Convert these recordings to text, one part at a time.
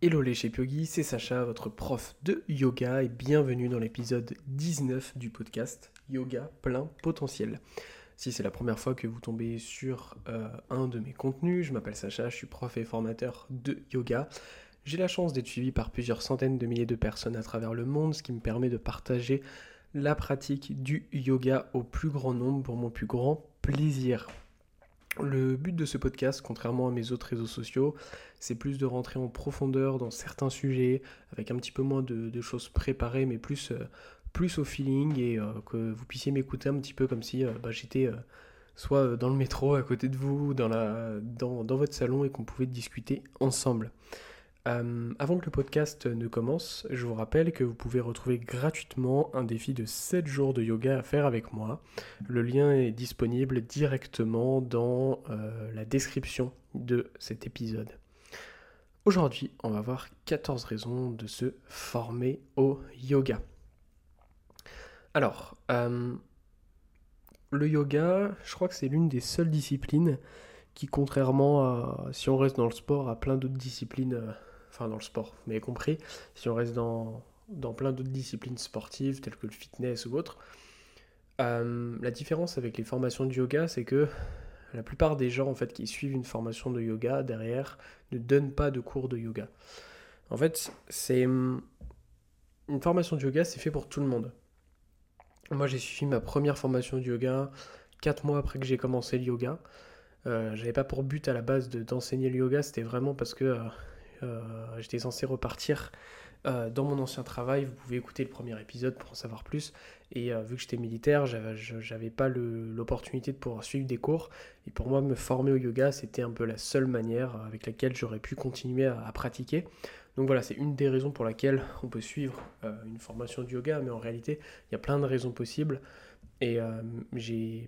Hello les Yogi, c'est Sacha, votre prof de yoga et bienvenue dans l'épisode 19 du podcast Yoga plein potentiel. Si c'est la première fois que vous tombez sur euh, un de mes contenus, je m'appelle Sacha, je suis prof et formateur de yoga. J'ai la chance d'être suivi par plusieurs centaines de milliers de personnes à travers le monde, ce qui me permet de partager la pratique du yoga au plus grand nombre pour mon plus grand plaisir. Le but de ce podcast, contrairement à mes autres réseaux sociaux, c'est plus de rentrer en profondeur dans certains sujets, avec un petit peu moins de, choses préparées, mais plus, euh, au feeling et euh, que vous puissiez m'écouter un petit peu comme si euh, bah, j'étais soit dans le métro à côté de vous, dans, dans votre salon et qu'on pouvait discuter ensemble. Euh, avant que le podcast ne commence, je vous rappelle que vous pouvez retrouver gratuitement un défi de 7 jours de yoga à faire avec moi. Le lien est disponible directement dans euh, la description de cet épisode. Aujourd'hui, on va voir 14 raisons de se former au yoga. Alors, euh, le yoga, je crois que c'est l'une des seules disciplines qui, contrairement à, si on reste dans le sport, a plein d'autres disciplines enfin dans le sport, mais compris, si on reste dans, plein d'autres disciplines sportives telles que le fitness ou autre, euh, la différence avec les formations de yoga, c'est que la plupart des gens en fait qui suivent une formation de yoga derrière ne donnent pas de cours de yoga. En fait, c'est une formation de yoga, c'est fait pour tout le monde. Moi, j'ai suivi ma première formation de yoga 4 mois après que j'ai commencé le yoga. Euh, j'avais pas pour but à la base d'enseigner le yoga, c'était vraiment parce que euh, j'étais censé repartir euh, dans mon ancien travail. Vous pouvez écouter le premier épisode pour en savoir plus. Et euh, vu que j'étais militaire, j'avais pas l'opportunité de pouvoir suivre des cours. Et pour moi, me former au yoga, c'était un peu la seule manière avec laquelle j'aurais pu continuer à, pratiquer. Donc voilà, c'est une des raisons pour laquelle on peut suivre une formation de yoga. Mais en réalité, il y a plein de raisons possibles. Et j'ai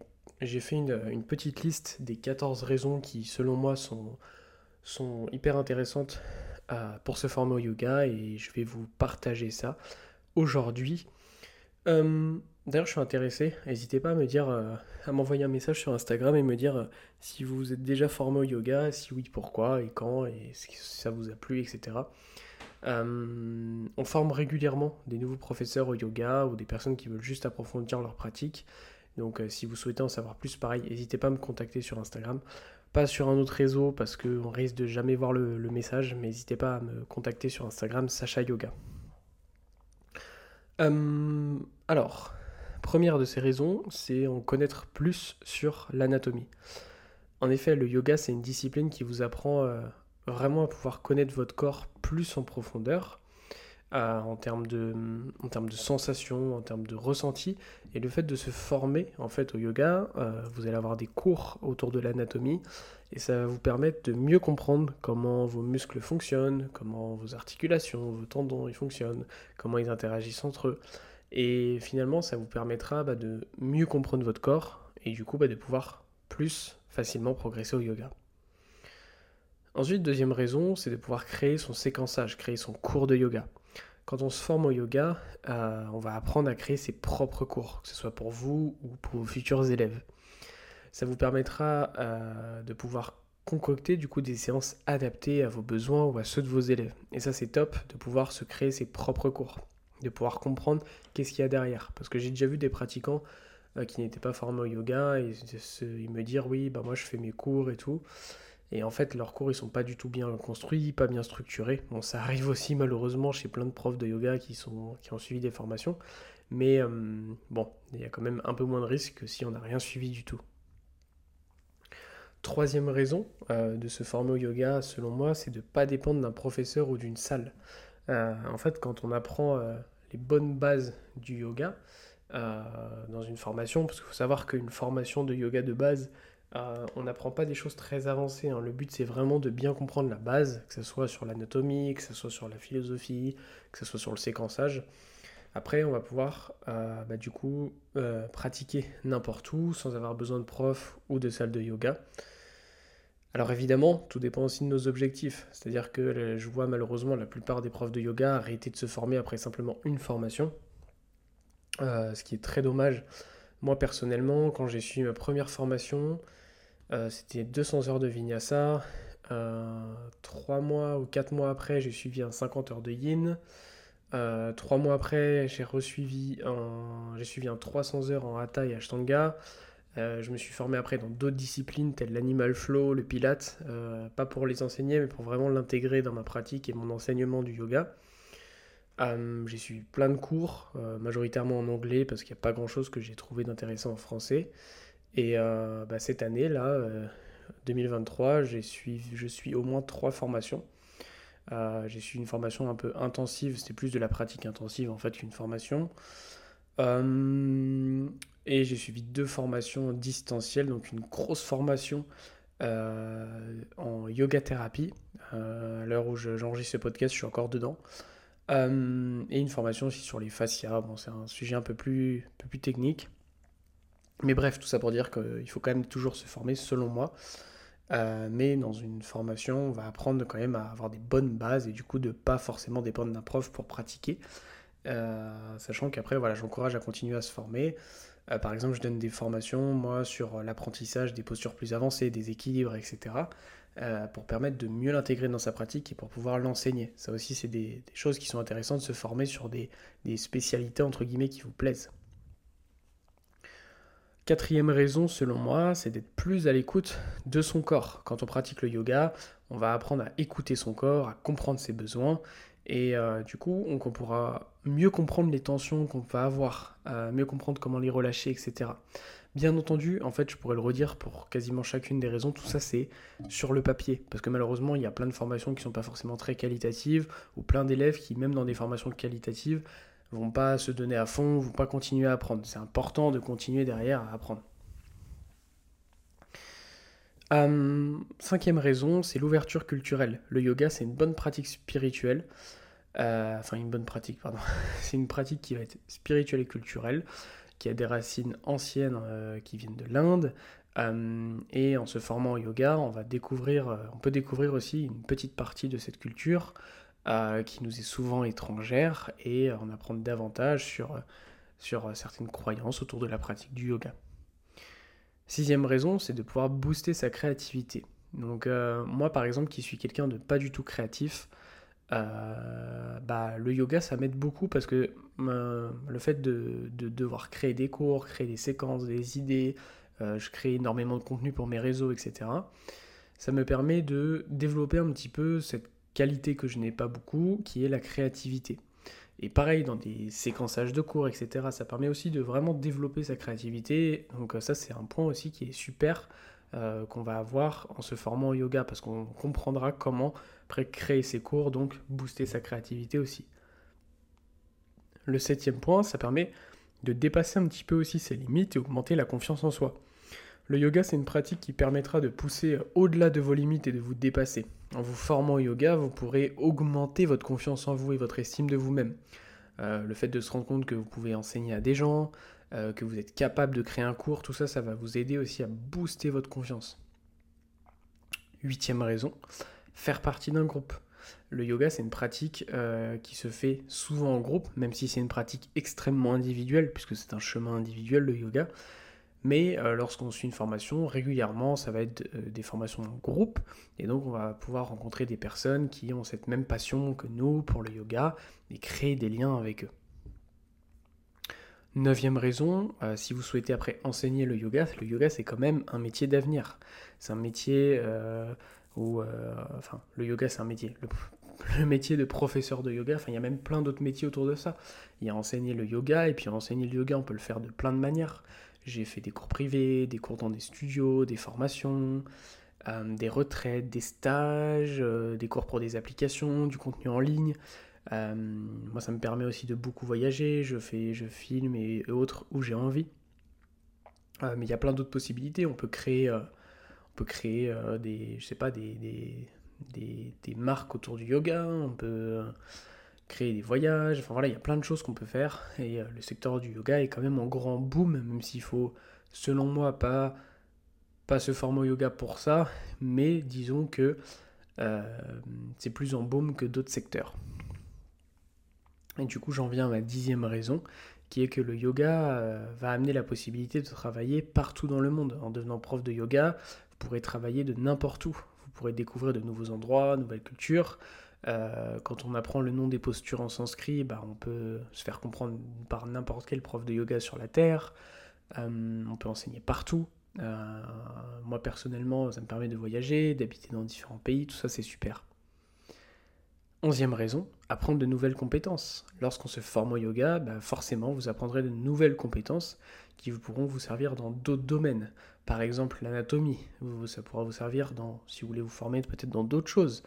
fait une, une, petite liste des 14 raisons qui, selon moi, sont, sont hyper intéressantes euh, pour se former au yoga et je vais vous partager ça aujourd'hui. Euh, d'ailleurs, je suis intéressé. N'hésitez pas à me dire, euh, à m'envoyer un message sur Instagram et me dire si vous êtes déjà formé au yoga, si oui, pourquoi et quand, et si ça vous a plu, etc. on forme régulièrement des nouveaux professeurs au yoga ou des personnes qui veulent juste approfondir leur pratique. Donc, si vous souhaitez en savoir plus, pareil, n'hésitez pas à me contacter sur Instagram pas sur un autre réseau parce qu'on risque de jamais voir le, message, mais n'hésitez pas à me contacter sur Instagram Sacha Yoga. Euh, alors, première de ces raisons, c'est en connaître plus sur l'anatomie. En effet, le yoga, c'est une discipline qui vous apprend euh, vraiment à pouvoir connaître votre corps plus en profondeur en, termes de, en termes de sensations, en termes de ressenti. Et le fait de se former en fait au yoga, euh, vous allez avoir des cours autour de l'anatomie et ça va vous permettre de mieux comprendre comment vos muscles fonctionnent, comment vos articulations, vos tendons ils fonctionnent, comment ils interagissent entre eux. Et finalement, ça vous permettra bah, de mieux comprendre votre corps et du coup bah, de pouvoir plus facilement progresser au yoga. Ensuite, deuxième raison, c'est de pouvoir créer son séquençage, créer son cours de yoga. Quand on se forme au yoga, euh, on va apprendre à créer ses propres cours, que ce soit pour vous ou pour vos futurs élèves. Ça vous permettra euh, de pouvoir concocter du coup des séances adaptées à vos besoins ou à ceux de vos élèves. Et ça c'est top de pouvoir se créer ses propres cours, de pouvoir comprendre qu'est-ce qu'il y a derrière. Parce que j'ai déjà vu des pratiquants euh, qui n'étaient pas formés au yoga et ils me dire oui bah moi je fais mes cours et tout. Et en fait, leurs cours, ils sont pas du tout bien construits, pas bien structurés. Bon, ça arrive aussi malheureusement chez plein de profs de yoga qui, sont, qui ont suivi des formations. Mais euh, bon, il y a quand même un peu moins de risques que si on n'a rien suivi du tout. Troisième raison euh, de se former au yoga, selon moi, c'est de ne pas dépendre d'un professeur ou d'une salle. Euh, en fait, quand on apprend les bonnes bases du yoga dans une formation, parce qu'il faut savoir qu'une formation de yoga de base, euh, on n'apprend pas des choses très avancées. Hein. Le but, c'est vraiment de bien comprendre la base, que ce soit sur l'anatomie, que ce soit sur la philosophie, que ce soit sur le séquençage. Après, on va pouvoir, euh, bah, du coup, euh, pratiquer n'importe où, sans avoir besoin de prof ou de salle de yoga. Alors évidemment, tout dépend aussi de nos objectifs. C'est-à-dire que je vois malheureusement la plupart des profs de yoga arrêter de se former après simplement une formation. ce qui est très dommage. Moi personnellement, quand j'ai suivi ma première formation, euh, c'était 200 heures de vinyasa. trois mois ou quatre mois après, j'ai suivi un 50 heures de yin. trois mois après, j'ai suivi un 300 heures en hatha et ashtanga. Euh, je me suis formé après dans d'autres disciplines telles l'animal flow, le pilate, euh, pas pour les enseigner, mais pour vraiment l'intégrer dans ma pratique et mon enseignement du yoga. Euh, j'ai suivi plein de cours, majoritairement en anglais parce qu'il n'y a pas grand chose que j'ai trouvé d'intéressant en français. Et bah, cette année, là, 2023, je suis au moins trois formations. j'ai suivi une formation un peu intensive, c'était plus de la pratique intensive en fait qu'une formation. Et j'ai suivi deux formations distancielles, donc une grosse formation euh, en yoga thérapie. Euh, à l'heure où j'enregistre ce podcast, je suis encore dedans. Euh, et une formation aussi sur les fascias. Bon, c'est un sujet un peu plus, peu plus technique. Mais bref, tout ça pour dire qu'il faut quand même toujours se former, selon moi. mais dans une formation, on va apprendre quand même à avoir des bonnes bases et du coup de ne pas forcément dépendre d'un prof pour pratiquer. sachant qu'après, voilà, j'encourage à continuer à se former. Euh, par exemple, je donne des formations, moi, sur l'apprentissage des postures plus avancées, des équilibres, etc., euh, pour permettre de mieux l'intégrer dans sa pratique et pour pouvoir l'enseigner. Ça aussi, c'est des, choses qui sont intéressantes de se former sur des, spécialités, entre guillemets, qui vous plaisent. Quatrième raison, selon moi, c'est d'être plus à l'écoute de son corps. Quand on pratique le yoga, on va apprendre à écouter son corps, à comprendre ses besoins et euh, du coup, on, pourra mieux comprendre les tensions qu'on va avoir, euh, mieux comprendre comment les relâcher, etc. Bien entendu, en fait, je pourrais le redire pour quasiment chacune des raisons, tout ça c'est sur le papier. Parce que malheureusement, il y a plein de formations qui ne sont pas forcément très qualitatives, ou plein d'élèves qui, même dans des formations qualitatives, vont pas se donner à fond, vont pas continuer à apprendre. C'est important de continuer derrière à apprendre. Euh, cinquième raison, c'est l'ouverture culturelle. Le yoga, c'est une bonne pratique spirituelle. Euh, enfin, une bonne pratique, pardon. c'est une pratique qui va être spirituelle et culturelle, qui a des racines anciennes euh, qui viennent de l'Inde. et en se formant au yoga, on va découvrir, on peut découvrir aussi une petite partie de cette culture qui nous est souvent étrangère et en apprendre davantage sur, certaines croyances autour de la pratique du yoga. Sixième raison, c'est de pouvoir booster sa créativité. Donc euh, moi par exemple qui suis quelqu'un de pas du tout créatif, euh, bah, le yoga ça m'aide beaucoup parce que euh, le fait de, devoir créer des cours, créer des séquences, des idées, je crée énormément de contenu pour mes réseaux, etc. Ça me permet de développer un petit peu cette qualité que je n'ai pas beaucoup, qui est la créativité. Et pareil, dans des séquençages de cours, etc., ça permet aussi de vraiment développer sa créativité. Donc ça, c'est un point aussi qui est super euh, qu'on va avoir en se formant au yoga, parce qu'on comprendra comment créer ses cours, donc booster sa créativité aussi. Le septième point, ça permet de dépasser un petit peu aussi ses limites et augmenter la confiance en soi. Le yoga, c'est une pratique qui permettra de pousser au-delà de vos limites et de vous dépasser. En vous formant au yoga, vous pourrez augmenter votre confiance en vous et votre estime de vous-même. Euh, le fait de se rendre compte que vous pouvez enseigner à des gens, euh, que vous êtes capable de créer un cours, tout ça, ça va vous aider aussi à booster votre confiance. Huitième raison, faire partie d'un groupe. Le yoga, c'est une pratique euh, qui se fait souvent en groupe, même si c'est une pratique extrêmement individuelle, puisque c'est un chemin individuel, le yoga. Mais euh, lorsqu'on suit une formation, régulièrement, ça va être des formations en groupe. Et donc, on va pouvoir rencontrer des personnes qui ont cette même passion que nous pour le yoga et créer des liens avec eux. Neuvième raison, euh, si vous souhaitez après enseigner le yoga, le yoga c'est quand même un métier d'avenir. C'est un métier où, enfin, le yoga c'est un métier. Le, métier de professeur de yoga, enfin, il y a même plein d'autres métiers autour de ça. Il y a enseigner le yoga, et puis enseigner le yoga, on peut le faire de plein de manières. J'ai fait des cours privés, des cours dans des studios, des formations, euh, des retraites, des stages, euh, des cours pour des applications, du contenu en ligne. Euh, moi, ça me permet aussi de beaucoup voyager. Je fais, je filme et, autres où j'ai envie. mais il y a plein d'autres possibilités. On peut créer, on peut créer des, je sais pas, des, des, des, marques autour du yoga. On peut créer des voyages, enfin voilà, il y a plein de choses qu'on peut faire et euh, le secteur du yoga est quand même en grand boom, même s'il faut, selon moi, pas, pas se former au yoga pour ça, mais disons que euh, c'est plus en boom que d'autres secteurs. Et du coup, j'en viens à ma dixième raison, qui est que le yoga euh, va amener la possibilité de travailler partout dans le monde. En devenant prof de yoga, vous pourrez travailler de n'importe où. Vous pourrez découvrir de nouveaux endroits, nouvelles cultures. Euh, quand on apprend le nom des postures en sanskrit, bah, on peut se faire comprendre par n'importe quel prof de yoga sur la Terre. Euh, on peut enseigner partout. Moi personnellement, ça me permet de voyager, d'habiter dans différents pays, tout ça c'est super. Onzième raison, apprendre de nouvelles compétences. Lorsqu'on se forme au yoga, bah, forcément vous apprendrez de nouvelles compétences qui pourront vous servir dans d'autres domaines. Par exemple l'anatomie, ça pourra vous servir dans, si vous voulez vous former peut-être dans d'autres choses.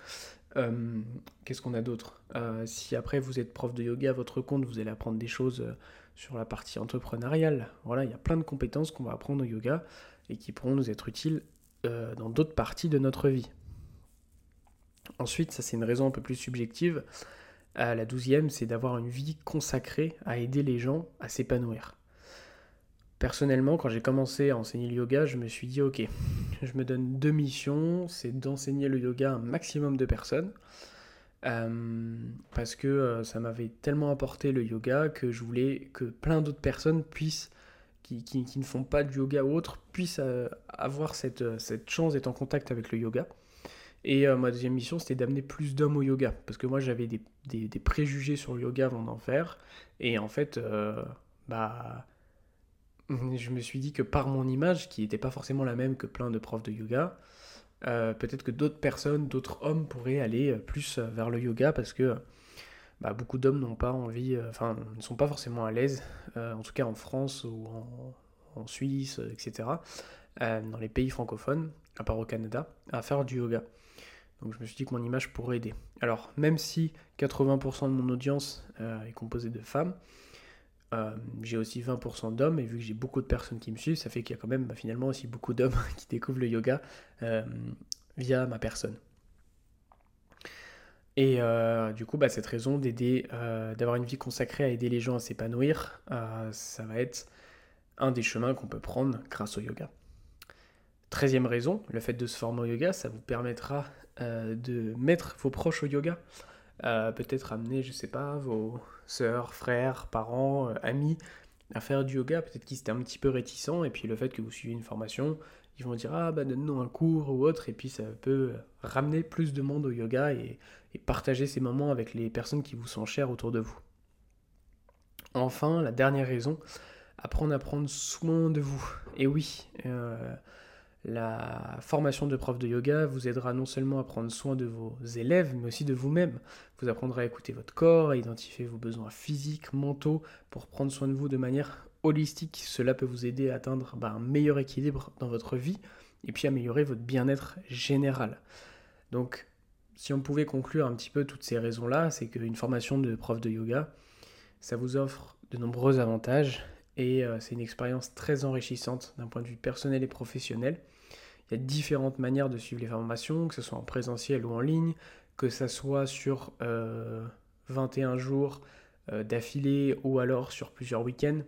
Euh, qu'est-ce qu'on a d'autre? Euh, Si après vous êtes prof de yoga à votre compte, vous allez apprendre des choses euh, sur la partie entrepreneuriale. Voilà, il y a plein de compétences qu'on va apprendre au yoga et qui pourront nous être utiles dans d'autres parties de notre vie. Ensuite, ça c'est une raison un peu plus subjective. la douzième, c'est d'avoir une vie consacrée à aider les gens à s'épanouir. Personnellement, quand j'ai commencé à enseigner le yoga, je me suis dit, ok, je me donne deux missions, c'est d'enseigner le yoga à un maximum de personnes, euh, parce que euh, ça m'avait tellement apporté le yoga que je voulais que plein d'autres personnes puissent, qui, ne font pas du yoga ou autre, puissent euh, avoir cette chance d'être en contact avec le yoga. Et ma deuxième mission, c'était d'amener plus d'hommes au yoga, parce que moi j'avais des, préjugés sur le yoga avant d'en faire, et en fait, bah je me suis dit que par mon image, qui n'était pas forcément la même que plein de profs de yoga, euh, peut-être que d'autres personnes, d'autres hommes pourraient aller euh, plus euh, vers le yoga parce que bah, beaucoup d'hommes n'ont pas envie, enfin, ne sont pas forcément à l'aise, en tout cas en France ou en, Suisse, etc., dans les pays francophones, à part au Canada, à faire du yoga. Donc je me suis dit que mon image pourrait aider. Alors, même si 80% de mon audience est composée de femmes, euh, j'ai aussi 20% d'hommes, et vu que j'ai beaucoup de personnes qui me suivent, ça fait qu'il y a quand même bah, finalement aussi beaucoup d'hommes qui découvrent le yoga euh, via ma personne. Et euh, du coup, bah, cette raison d'aider, d'avoir une vie consacrée à aider les gens à s'épanouir, ça va être un des chemins qu'on peut prendre grâce au yoga. Treizième raison, le fait de se former au yoga, ça vous permettra de mettre vos proches au yoga. peut-être amener, je sais pas, vos, sœurs, frères, parents, euh, amis à faire du yoga. Peut-être qu'ils étaient un petit peu réticents, et puis le fait que vous suivez une formation, ils vont dire Ah, bah donne-nous un cours ou autre, et puis ça peut ramener plus de monde au yoga et, partager ces moments avec les personnes qui vous sont chères autour de vous. Enfin, la dernière raison, apprendre à prendre soin de vous. Et oui, euh, la formation de prof de yoga vous aidera non seulement à prendre soin de vos élèves, mais aussi de vous-même. Vous apprendrez à écouter votre corps, à identifier vos besoins physiques, mentaux, pour prendre soin de vous de manière holistique. Cela peut vous aider à atteindre bah, un meilleur équilibre dans votre vie et puis améliorer votre bien-être général. Donc, si on pouvait conclure un petit peu toutes ces raisons-là, c'est qu'une formation de prof de yoga, ça vous offre de nombreux avantages et euh, c'est une expérience très enrichissante d'un point de vue personnel et professionnel. Il y a différentes manières de suivre les formations, que ce soit en présentiel ou en ligne, que ce soit sur 21 euh, jours euh, d'affilée ou alors sur plusieurs week-ends.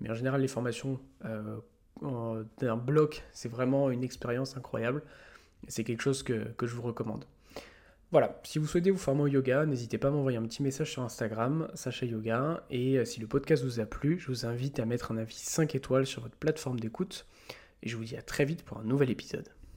Mais en général, les formations euh, d'un bloc, c'est vraiment une expérience incroyable. C'est quelque chose que, que, je vous recommande. Voilà, si vous souhaitez vous former au yoga, n'hésitez pas à m'envoyer un petit message sur Instagram, Sacha Yoga. Et si le podcast vous a plu, je vous invite à mettre un avis 5 étoiles sur votre plateforme d'écoute et je vous dis à très vite pour un nouvel épisode.